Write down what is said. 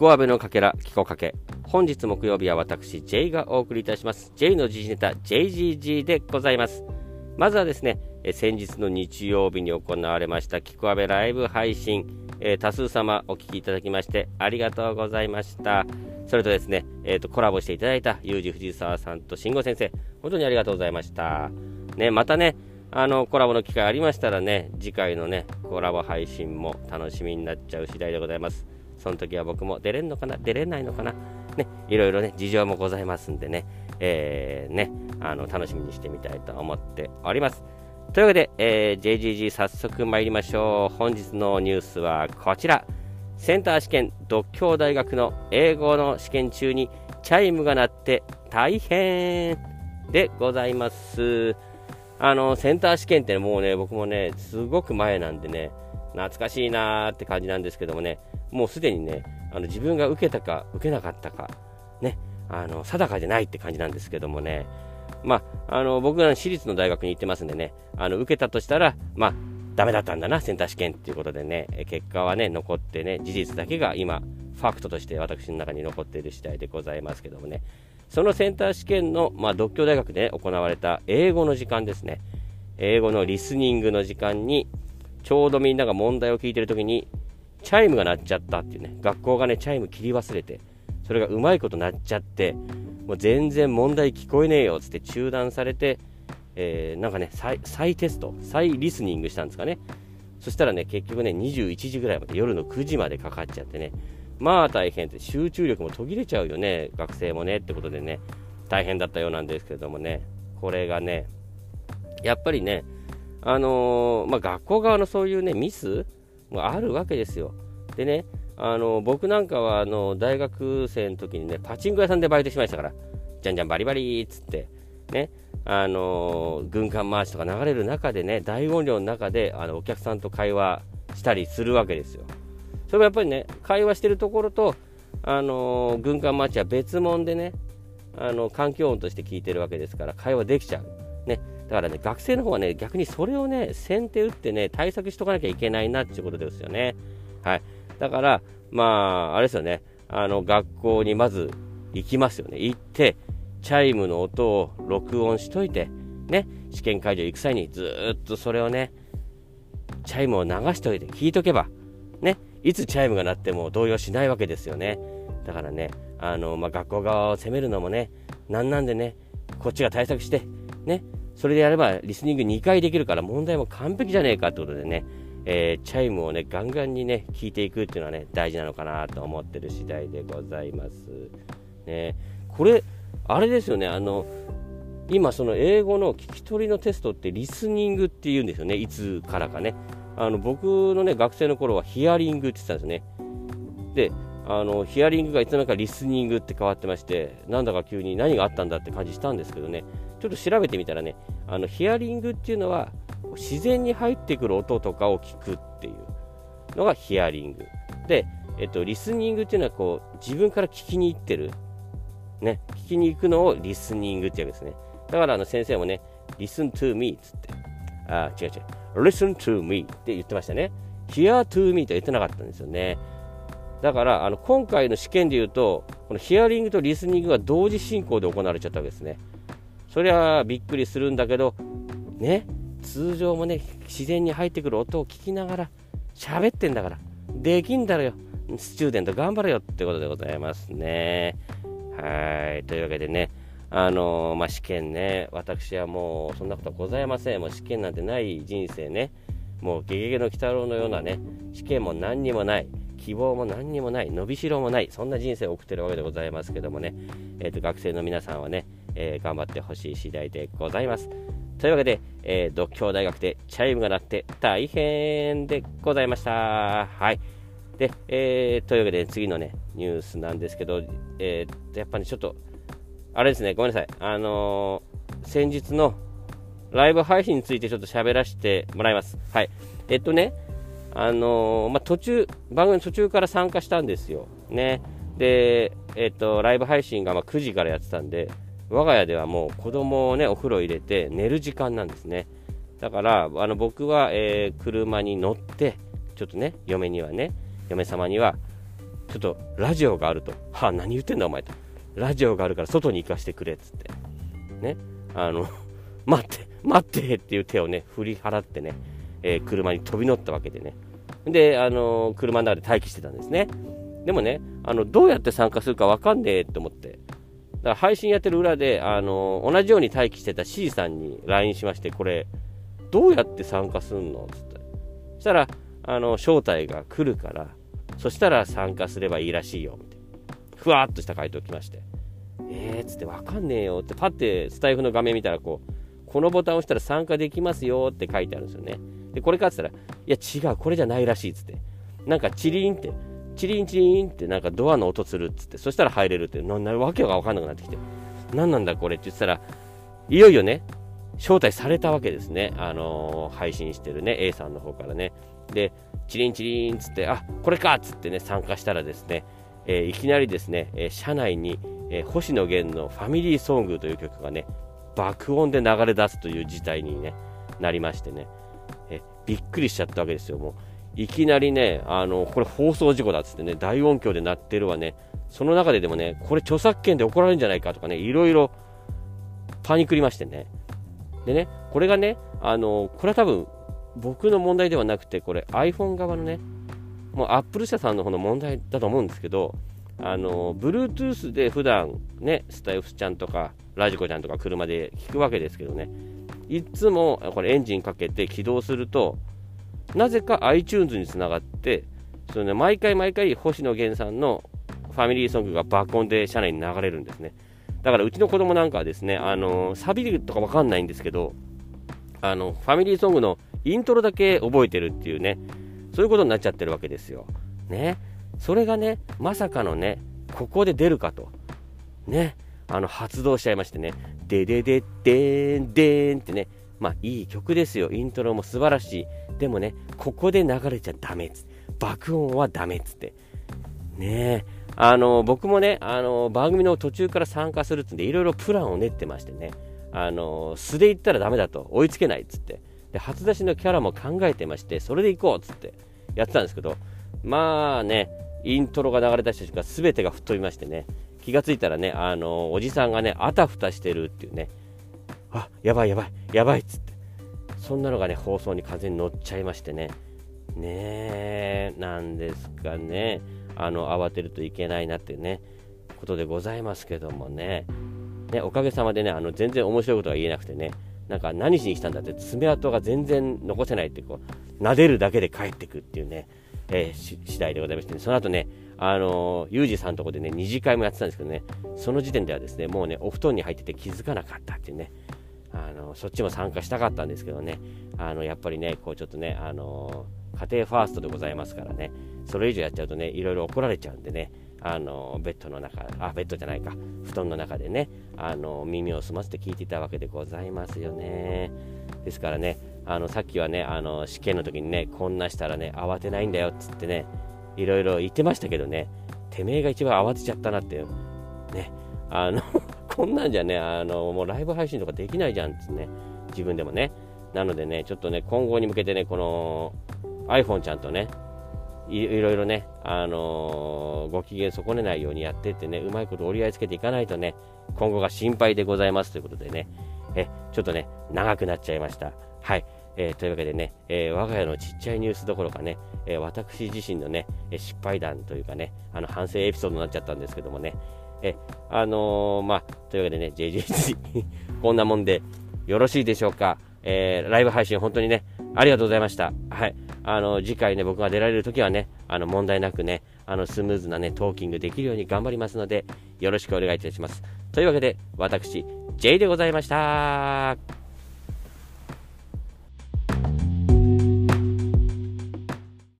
こあべのかけら、キコかけ。本日木曜日は私、J がお送りいたします。J の時事ネタ、JGG でございます。まずはですね、え先日の日曜日に行われましたキコアベライブ配信、えー、多数様お聞きいただきましてありがとうございました。それとですね、えーと、コラボしていただいたユージ藤沢さんと慎吾先生、本当にありがとうございました。ね、またね、あのコラボの機会ありましたらね、次回のね、コラボ配信も楽しみになっちゃう次第でございます。その時は僕も出れんのかな、出れないのかな、ね、いろいろね、事情もございますんでね、えー、ね、あの楽しみにしてみたいと思っております。というわけで、えー、JGG 早速参りましょう。本日のニュースはこちら。センター試験、独協大学の英語の試験中にチャイムが鳴って大変でございます。あの、センター試験ってもうね、僕もね、すごく前なんでね、懐かしいなーって感じなんですけどもね、もうすでにね、あの自分が受けたか受けなかったか、ね、あの定かじゃないって感じなんですけどもね、まあ、あの僕ら私立の大学に行ってますんでね、あの受けたとしたら、まあ、ダメだったんだな、センター試験っていうことでね、結果はね、残ってね、事実だけが今、ファクトとして私の中に残っている次第でございますけどもね、そのセンター試験の、まあ、独協大学で行われた英語の時間ですね、英語のリスニングの時間に、ちょうどみんなが問題を聞いてるときに、チャイムが鳴っちゃったっていうね、学校がね、チャイム切り忘れて、それがうまいこと鳴っちゃって、もう全然問題聞こえねえよっつって中断されて、えー、なんかね再、再テスト、再リスニングしたんですかね。そしたらね、結局ね、21時ぐらいまで、夜の9時までかかっちゃってね、まあ大変って、集中力も途切れちゃうよね、学生もねってことでね、大変だったようなんですけれどもね、これがね、やっぱりね、あのー、まあ、学校側のそういうね、ミスもあるわけですよ。でね、あの僕なんかはあの大学生の時にねパチンコ屋さんでバイトしましたから。じゃんじゃんバリバリっつって。ねあの軍艦マーチとか流れる中でね大音量の中であのお客さんと会話したりするわけですよ。それもやっぱりね会話してるところとあの軍艦マーチは別物でねあの環境音として聞いてるわけですから会話できちゃう。ね。だからね学生の方はね逆にそれをね先手打ってね対策しとかなきゃいけないなっていうことですよねはいだから、まあ、あれですよね、あの、学校にまず行きますよね。行って、チャイムの音を録音しといて、ね、試験会場行く際にずっとそれをね、チャイムを流しといて聞いとけば、ね、いつチャイムが鳴っても動揺しないわけですよね。だからね、あの、まあ、学校側を責めるのもね、なんなんでね、こっちが対策して、ね、それでやればリスニング2回できるから問題も完璧じゃねえかってことでね、えー、チャイムをね、ガンガンにね、聞いていくっていうのはね、大事なのかなと思ってる次第でございます。ね、これ、あれですよね、あの、今、その英語の聞き取りのテストってリスニングって言うんですよね、いつからかね。あの僕のね、学生の頃はヒアリングって言ってたんですね。で、あのヒアリングがいつの間にかリスニングって変わってまして、なんだか急に何があったんだって感じしたんですけどね、ちょっと調べてみたらね、あのヒアリングっていうのは、自然に入ってくる音とかを聞くっていうのがヒアリング。で、えっと、リスニングっていうのはこう自分から聞きに行ってる。ね、聞きに行くのをリスニングって言うんですね。だからあの先生もね、listen to me っつって、あ、違う違う、listen to me って言ってましたね。hear to me と言ってなかったんですよね。だからあの今回の試験で言うと、このヒアリングとリスニングが同時進行で行われちゃったわけですね。そりゃびっくりするんだけど、ね、通常もね自然に入ってくる音を聞きながら喋ってんだからできんだろよ。スチューデント頑張れよってことでございますね。はい。というわけでねあのー、まあ、試験ね私はもうそんなことはございません。もう試験なんてない人生ね。もうゲゲゲの鬼太郎のようなね試験も何にもない希望も何にもない伸びしろもないそんな人生を送ってるわけでございますけどもね、えー、と学生の皆さんはね、えー、頑張ってほしい次第でございますというわけで、えー、独協大学でチャイムが鳴って大変でございました。はい。で、えー、というわけで次のね、ニュースなんですけど、えー、やっぱり、ね、ちょっと、あれですね、ごめんなさい。あのー、先日のライブ配信についてちょっと喋らせてもらいます。はい。えっとね、あのー、まあ、途中、番組途中から参加したんですよ。ね。で、えっと、ライブ配信がま9時からやってたんで、我が家ではもう子供をね、お風呂入れて寝る時間なんですね。だから、あの僕は、えー、車に乗って、ちょっとね、嫁にはね、嫁様には、ちょっとラジオがあると、はあ、何言ってんだお前と、ラジオがあるから外に行かしてくれっつって、ね、あの、待って、待ってっていう手をね、振り払ってね、えー、車に飛び乗ったわけでね、で、あの、車の中で待機してたんですね。でもね、あの、どうやって参加するかわかんねえと思って、だから配信やってる裏で、あの、同じように待機してた C さんに LINE しまして、これ、どうやって参加すんの？つって。そしたら、あの、招待が来るから、そしたら参加すればいいらしいよ、みたいな。ふわっとした回答来まして。えーっつってわかんねえよって、パッてスタイフの画面見たら、こう、このボタンを押したら参加できますよって書いてあるんですよね。で、これかって言ったら、いや違う、これじゃないらしいつって。なんかチリンって、チリンチリンってなんかドアの音するっつって、そしたら入れるって、ななわけがわかんなくなってきて、何なんだこれって言ってたら、いよいよね、招待されたわけですね。あのー、配信してるね、A さんの方からね。で、チリンチリンっつって、あ、これかっつってね、参加したらですね、えー、いきなりですね、えー、車内に、え星野源のファミリーソングという曲がね、爆音で流れ出すという事態に、ね、なりましてね、えびっくりしちゃったわけですよ。もういきなりね、あのこれ放送事故だっつってね、大音響で鳴ってるわね、その中ででもね、これ著作権で怒られるんじゃないかとかね、いろいろパニクりましてね。でね、これがね、あのこれは多分僕の問題ではなくて、これ iPhone 側のね、もう Apple 社さんの方の問題だと思うんですけど、あの Bluetooth で普段ね、スタイフちゃんとか、ラジコちゃんとか車で聞くわけですけどね、いつもこれエンジンかけて起動すると、なぜか iTunes につながって、そのね、毎回毎回星野源さんのファミリーソングが爆音で車内に流れるんですね。だからうちの子供なんかはですね、あのサビとかわかんないんですけど、あの、ファミリーソングのイントロだけ覚えてるっていうね、そういうことになっちゃってるわけですよ。ね。それがね、まさかのね、ここで出るかと。ね。あの、発動しちゃいましてね、ででででーんでーんってね、まあいい曲ですよ。イントロも素晴らしい。でもね、ここで流れちゃダメっつって。爆音はダメっつって。ねえ。あの、僕もね、あの、番組の途中から参加するってんで、いろいろプランを練ってましてね、あの、素で行ったらダメだと。追いつけないっつって。で初出しのキャラも考えてましてそれで行こうっつってやってたんですけどまあねイントロが流れ出した瞬間全てが吹っ飛びましてね気がついたらねあのおじさんがねあたふたしてるっていうねあやばいやばいやばいっつって。そんなのがね放送に完全に乗っちゃいましてね。ねえなんですかね。あの慌てるといけないなってねことでございますけどもね。ねおかげさまでねあの全然面白いことが言えなくてね。なんか何しに来たんだって爪痕が全然残せないってこう撫でるだけで帰ってくっていうね、えー、次第でございまして、ね、その後ねあの、ユージさんのとこでね二次会もやってたんですけどね。その時点ではですねもうねお布団に入ってて気づかなかったっていうね。あのそっちも参加したかったんですけどね。あのやっぱりねこうちょっとねあの家庭ファーストでございますからね。それ以上やっちゃうとねいろいろ怒られちゃうんでね。あのベッドの中あベッドじゃないか。布団の中でねあの耳を澄ませて聞いていたわけでございますよね。ですからねあのさっきはねあの試験の時にねこんなしたらね慌てないんだよっつってねいろいろ言ってましたけどねてめえが一番慌てちゃったなってね。あのこんなんじゃねあのもうライブ配信とかできないじゃんってね自分でもねなのでねちょっとね今後に向けてねこの iPhone ちゃんとねいろいろね、あのー、ご機嫌損ねないようにやってってね、うまいこと折り合いつけていかないとね、今後が心配でございますということでね、えちょっとね、長くなっちゃいました。はい。えー、というわけでね、えー、我が家のちっちゃいニュースどころかね、え、私自身のね、失敗談というかね、あの反省エピソードになっちゃったんですけどもね、えあのまあ、というわけでね、JJC こんなもんでよろしいでしょうか。えライブ配信本当にね、ありがとうございました。はい。あの、次回ね、僕が出られる時はね、あの、問題なくね、あの、スムーズなね、トーキングできるように頑張りますので、よろしくお願いいたします。というわけで、私、J でございました。